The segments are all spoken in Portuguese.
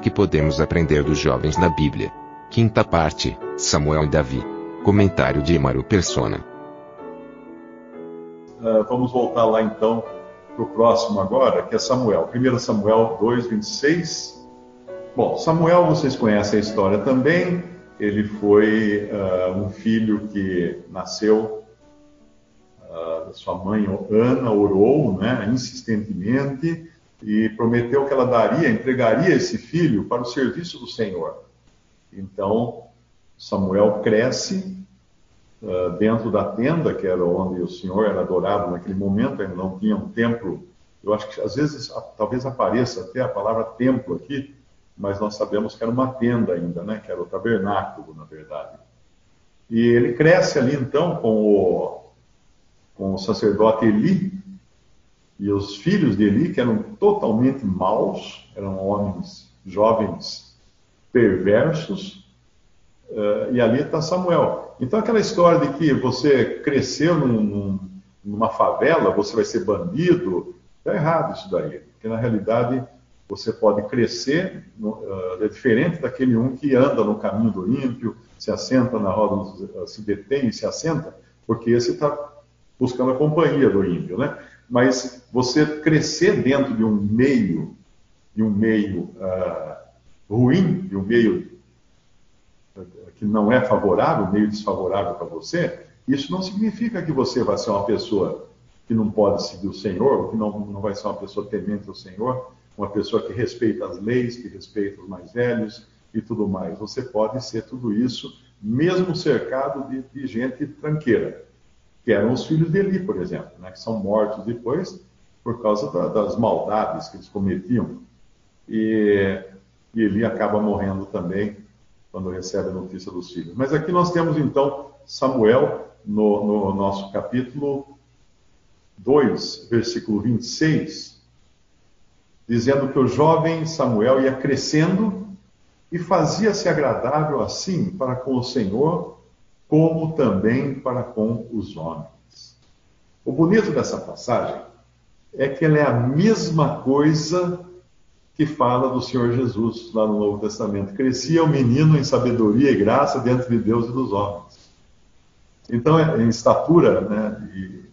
Que podemos aprender dos jovens na Bíblia? Quinta parte, Samuel e Davi. Comentário de Emaro Persona. Uh, vamos voltar lá então para o próximo agora, que é Samuel. 1 Samuel 2, 26. Bom, Samuel, vocês conhecem a história também. Ele foi uh, um filho que nasceu uh, sua mãe Ana orou, né, insistentemente e prometeu que ela daria, entregaria esse filho para o serviço do Senhor. Então, Samuel cresce uh, dentro da tenda, que era onde o Senhor era adorado naquele momento, ainda não tinha um templo. Eu acho que às vezes, talvez apareça até a palavra templo aqui, mas nós sabemos que era uma tenda ainda, né? que era o tabernáculo, na verdade. E ele cresce ali então com o, com o sacerdote Eli, e os filhos de Eli, que eram totalmente maus, eram homens jovens perversos, uh, e ali está Samuel. Então, aquela história de que você cresceu num, num, numa favela, você vai ser bandido, está errado isso daí, porque na realidade você pode crescer, uh, é diferente daquele um que anda no caminho do ímpio, se assenta na roda, se detém e se assenta, porque esse está buscando a companhia do ímpio, né? Mas você crescer dentro de um meio, de um meio uh, ruim, de um meio que não é favorável, meio desfavorável para você, isso não significa que você vai ser uma pessoa que não pode seguir o Senhor, que não, não vai ser uma pessoa temente ao Senhor, uma pessoa que respeita as leis, que respeita os mais velhos e tudo mais. Você pode ser tudo isso, mesmo cercado de, de gente tranqueira, que eram os filhos de Eli, por exemplo, né, que são mortos depois por causa da, das maldades que eles cometiam. E e Eli acaba morrendo também quando recebe a notícia dos filhos. Mas aqui nós temos então Samuel, no, no nosso capítulo 2, versículo 26, dizendo que o jovem Samuel ia crescendo e fazia-se agradável assim para com o Senhor, como também para com os homens. O bonito dessa passagem é que ela é a mesma coisa que fala do Senhor Jesus lá no Novo Testamento. Crescia o menino em sabedoria e graça diante de Deus e dos homens. Então, é, em estatura, né, e,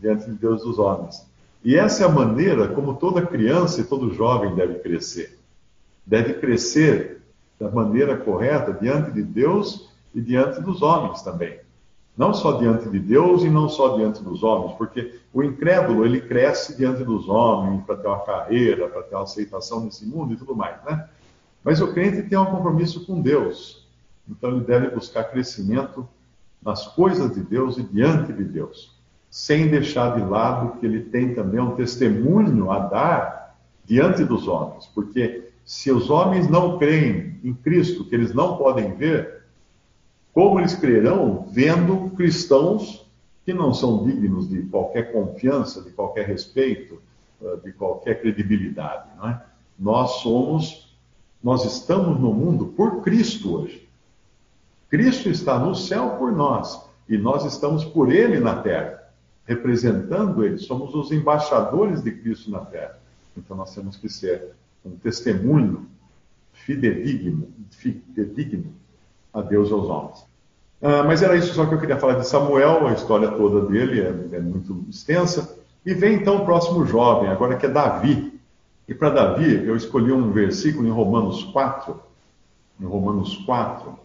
diante de Deus e dos homens. E essa é a maneira como toda criança e todo jovem deve crescer. Deve crescer da maneira correta diante de Deus e diante dos homens também. Não só diante de Deus e não só diante dos homens, porque o incrédulo ele cresce diante dos homens para ter uma carreira, para ter uma aceitação nesse mundo e tudo mais, né? Mas o crente tem um compromisso com Deus, então ele deve buscar crescimento nas coisas de Deus e diante de Deus, sem deixar de lado que ele tem também um testemunho a dar diante dos homens, porque se os homens não creem em Cristo, que eles não podem ver, como eles crerão vendo cristãos que não são dignos de qualquer confiança, de qualquer respeito, eh, de qualquer credibilidade? Não é? Nós somos, nós estamos no mundo por Cristo hoje. Cristo está no céu por nós e nós estamos por Ele na terra, representando Ele. Somos os embaixadores de Cristo na terra. Então nós temos que ser um testemunho fidedigno, fidedigno a Deus e aos homens. Ah, mas era isso só que eu queria falar de Samuel, a história toda dele é, é muito extensa. E vem então o próximo jovem, agora que é Davi. E para Davi, eu escolhi um versículo em Romanos 4. Em Romanos 4.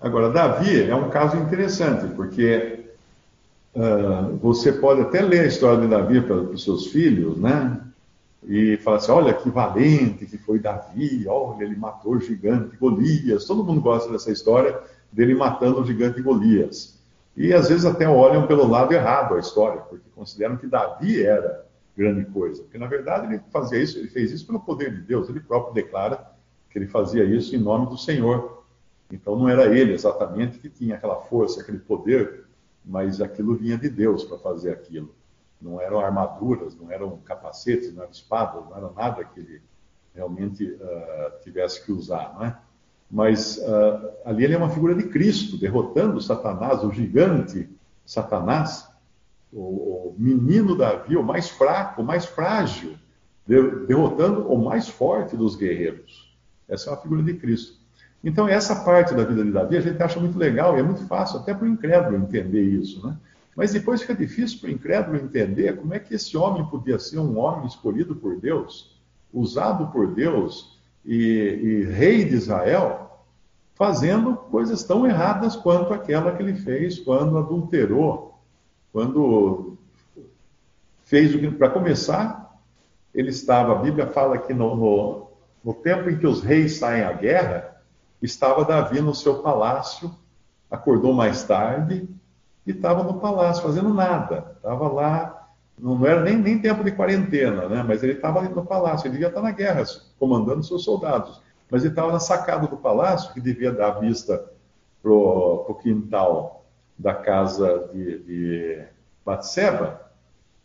Agora, Davi é um caso interessante, porque uh, você pode até ler a história de Davi para, para os seus filhos, né? E fala assim: olha que valente que foi Davi, olha, ele matou o gigante Golias. Todo mundo gosta dessa história dele matando o gigante Golias. E às vezes até olham pelo lado errado a história, porque consideram que Davi era grande coisa, porque na verdade ele fazia isso, ele fez isso pelo poder de Deus, ele próprio declara que ele fazia isso em nome do Senhor. Então não era ele exatamente que tinha aquela força, aquele poder, mas aquilo vinha de Deus para fazer aquilo. Não eram armaduras, não eram capacetes, não eram espadas, não era nada que ele realmente uh, tivesse que usar, não é? Mas uh, ali ele é uma figura de Cristo, derrotando Satanás, o gigante Satanás, o, o menino Davi, o mais fraco, o mais frágil, derrotando o mais forte dos guerreiros. Essa é uma figura de Cristo. Então, essa parte da vida de Davi a gente acha muito legal e é muito fácil até para o incrédulo entender isso, né? Mas depois fica difícil para o incrédulo entender como é que esse homem podia ser um homem escolhido por Deus, usado por Deus e, e rei de Israel, fazendo coisas tão erradas quanto aquela que ele fez quando adulterou quando fez o que, para começar, ele estava, a Bíblia fala que no, no, no tempo em que os reis saem à guerra, estava Davi no seu palácio, acordou mais tarde e estava no palácio fazendo nada. Estava lá, não era nem, nem tempo de quarentena, né? mas ele estava ali no palácio, ele devia estar na guerra, comandando seus soldados. Mas ele estava na sacada do palácio, que devia dar vista para o quintal da casa de, de Batseba,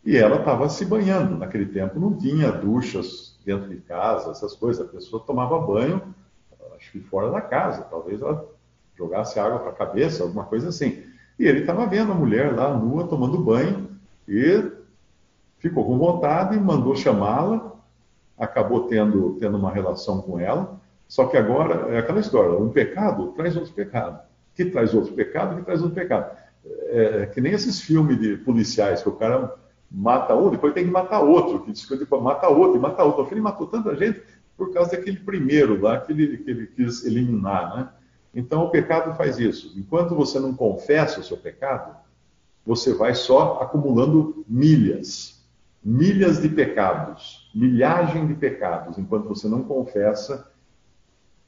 e ela estava se banhando. Naquele tempo não tinha duchas dentro de casa, essas coisas. A pessoa tomava banho, acho que fora da casa. Talvez ela jogasse água para a cabeça, alguma coisa assim. E ele estava vendo a mulher lá nua tomando banho e ficou com vontade, mandou chamá-la, acabou tendo, tendo uma relação com ela. Só que agora é aquela história: um pecado traz outro pecado que traz outro pecado, que traz outro pecado. É, é, que nem esses filmes de policiais, que o cara mata um, depois tem que matar outro, que depois mata outro, e mata outro. Ele matou tanta gente por causa daquele primeiro lá que ele, que ele quis eliminar, né? Então o pecado faz isso. Enquanto você não confessa o seu pecado, você vai só acumulando milhas, milhas de pecados, milhagem de pecados, enquanto você não confessa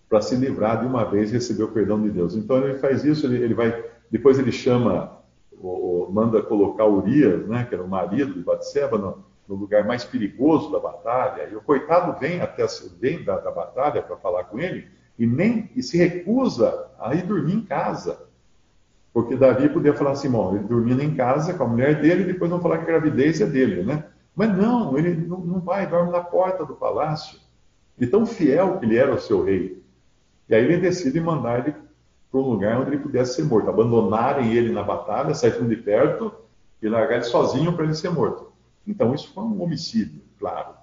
para se livrar de uma vez e receber o perdão de Deus. Então ele faz isso, ele, ele vai, depois ele chama, o, o, manda colocar Urias, né, que era o marido de Batseba, no, no, lugar mais perigoso da batalha. E o coitado vem até vem da, da batalha para falar com ele e nem e se recusa a ir dormir em casa. Porque Davi podia falar assim, bom, ele dormindo em casa com a mulher dele e depois vão falar que a gravidez é dele, né? Mas não, ele não, não vai, dorme na porta do palácio. E tão fiel que ele era ao seu rei. E aí ele decide mandar ele para um lugar onde ele pudesse ser morto, abandonarem ele na batalha, saírem de perto e largar ele sozinho para ele ser morto. Então isso foi um homicídio, claro,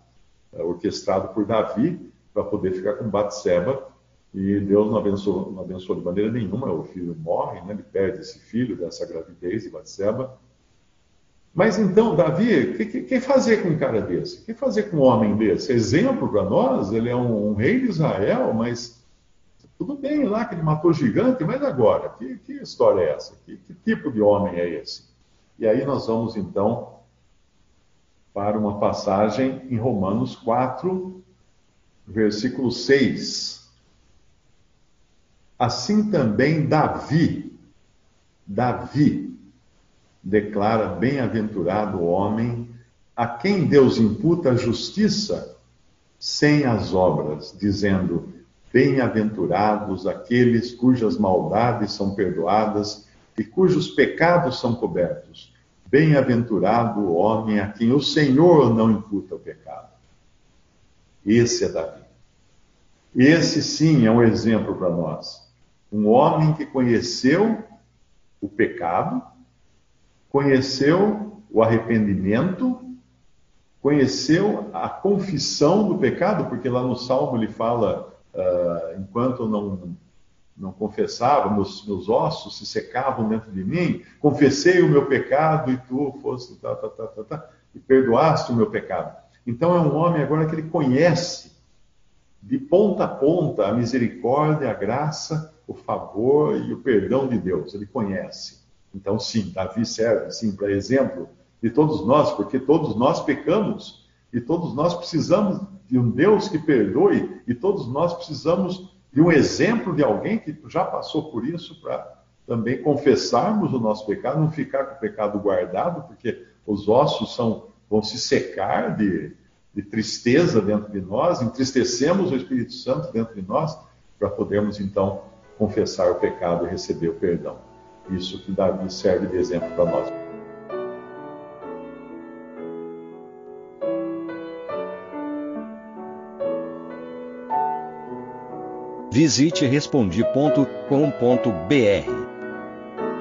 orquestrado por Davi para poder ficar com Batseba e Deus não abençoou, não abençoou de maneira nenhuma, o filho morre, né? ele perde esse filho dessa gravidez de Batseba. Mas então, Davi, o que, que, fazer com um cara desse? O que fazer com um homem desse? Exemplo para nós, ele é um, um rei de Israel, mas tudo bem lá que ele matou gigante, mas agora? Que, que história é essa? Que, que tipo de homem é esse? E aí nós vamos então para uma passagem em Romanos 4, versículo 6. Assim também Davi, Davi, declara bem-aventurado o homem a quem Deus imputa a justiça sem as obras, dizendo: Bem-aventurados aqueles cujas maldades são perdoadas e cujos pecados são cobertos. Bem-aventurado o homem a quem o Senhor não imputa o pecado. Esse é Davi. Esse sim é um exemplo para nós. Um homem que conheceu o pecado, conheceu o arrependimento, conheceu a confissão do pecado, porque lá no Salmo ele fala uh, enquanto não, não confessava, meus, meus ossos se secavam dentro de mim, confessei o meu pecado e tu foste, tá, tá, tá, tá, tá, e perdoaste o meu pecado. Então é um homem agora que ele conhece de ponta a ponta a misericórdia, a graça, o favor e o perdão de Deus. Ele conhece. Então, sim, Davi serve, sim, para exemplo de todos nós, porque todos nós pecamos e todos nós precisamos de um Deus que perdoe, e todos nós precisamos de um exemplo de alguém que já passou por isso para também confessarmos o nosso pecado, não ficar com o pecado guardado, porque os ossos são vão se secar de, de tristeza dentro de nós, entristecemos o Espírito Santo dentro de nós, para podermos então confessar o pecado e receber o perdão. Isso que Davi serve de exemplo para nós. Visite respondi.com.br.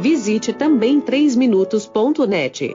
Visite também 3minutos.net.